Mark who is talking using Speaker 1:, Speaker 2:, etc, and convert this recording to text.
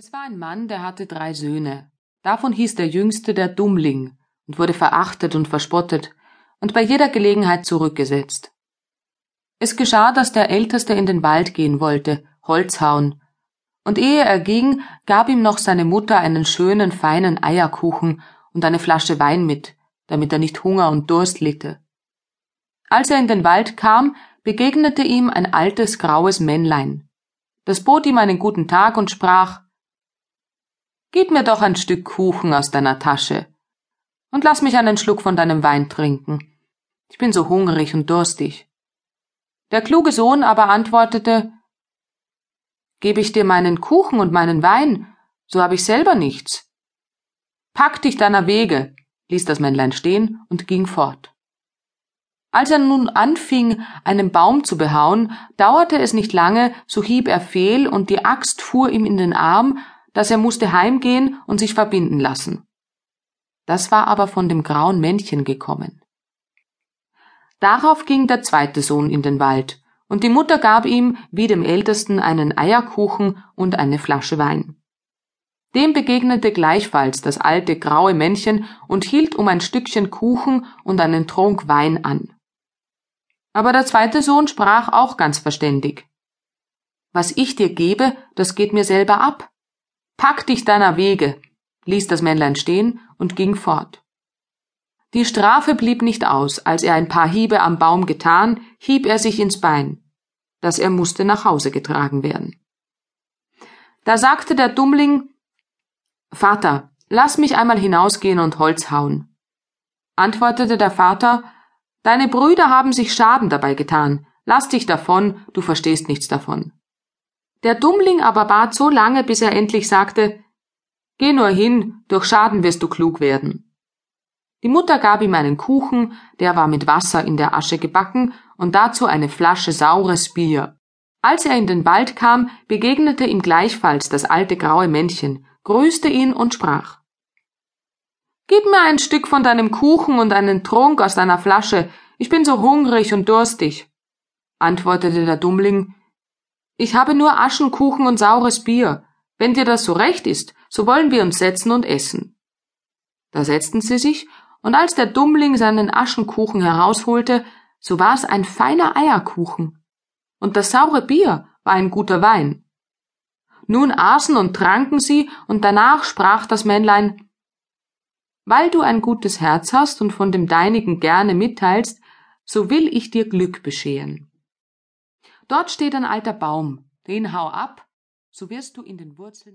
Speaker 1: Es war ein Mann, der hatte drei Söhne. Davon hieß der jüngste der Dummling und wurde verachtet und verspottet und bei jeder Gelegenheit zurückgesetzt. Es geschah, dass der Älteste in den Wald gehen wollte, Holz hauen, und ehe er ging, gab ihm noch seine Mutter einen schönen, feinen Eierkuchen und eine Flasche Wein mit, damit er nicht Hunger und Durst litte. Als er in den Wald kam, begegnete ihm ein altes graues Männlein. Das bot ihm einen guten Tag und sprach Gib mir doch ein Stück Kuchen aus deiner Tasche und lass mich einen Schluck von deinem Wein trinken. Ich bin so hungrig und durstig. Der kluge Sohn aber antwortete Gebe ich dir meinen Kuchen und meinen Wein, so habe ich selber nichts. Pack dich deiner Wege, ließ das Männlein stehen und ging fort. Als er nun anfing, einen Baum zu behauen, dauerte es nicht lange, so hieb er fehl und die Axt fuhr ihm in den Arm, dass er musste heimgehen und sich verbinden lassen. Das war aber von dem grauen Männchen gekommen. Darauf ging der zweite Sohn in den Wald, und die Mutter gab ihm, wie dem Ältesten, einen Eierkuchen und eine Flasche Wein. Dem begegnete gleichfalls das alte graue Männchen und hielt um ein Stückchen Kuchen und einen Trunk Wein an. Aber der zweite Sohn sprach auch ganz verständig. Was ich dir gebe, das geht mir selber ab. Pack dich deiner Wege, ließ das Männlein stehen und ging fort. Die Strafe blieb nicht aus, als er ein paar Hiebe am Baum getan, hieb er sich ins Bein, dass er musste nach Hause getragen werden. Da sagte der Dummling Vater, lass mich einmal hinausgehen und Holz hauen. Antwortete der Vater Deine Brüder haben sich Schaden dabei getan, lass dich davon, du verstehst nichts davon. Der Dummling aber bat so lange, bis er endlich sagte Geh nur hin, durch Schaden wirst du klug werden. Die Mutter gab ihm einen Kuchen, der war mit Wasser in der Asche gebacken, und dazu eine Flasche saures Bier. Als er in den Wald kam, begegnete ihm gleichfalls das alte graue Männchen, grüßte ihn und sprach Gib mir ein Stück von deinem Kuchen und einen Trunk aus deiner Flasche, ich bin so hungrig und durstig. Antwortete der Dummling ich habe nur Aschenkuchen und saures Bier. Wenn dir das so recht ist, so wollen wir uns setzen und essen. Da setzten sie sich, und als der Dummling seinen Aschenkuchen herausholte, so war es ein feiner Eierkuchen, und das saure Bier war ein guter Wein. Nun aßen und tranken sie, und danach sprach das Männlein Weil du ein gutes Herz hast und von dem deinigen gerne mitteilst, so will ich dir Glück bescheren. Dort steht ein alter Baum, den hau ab, so wirst du in den Wurzeln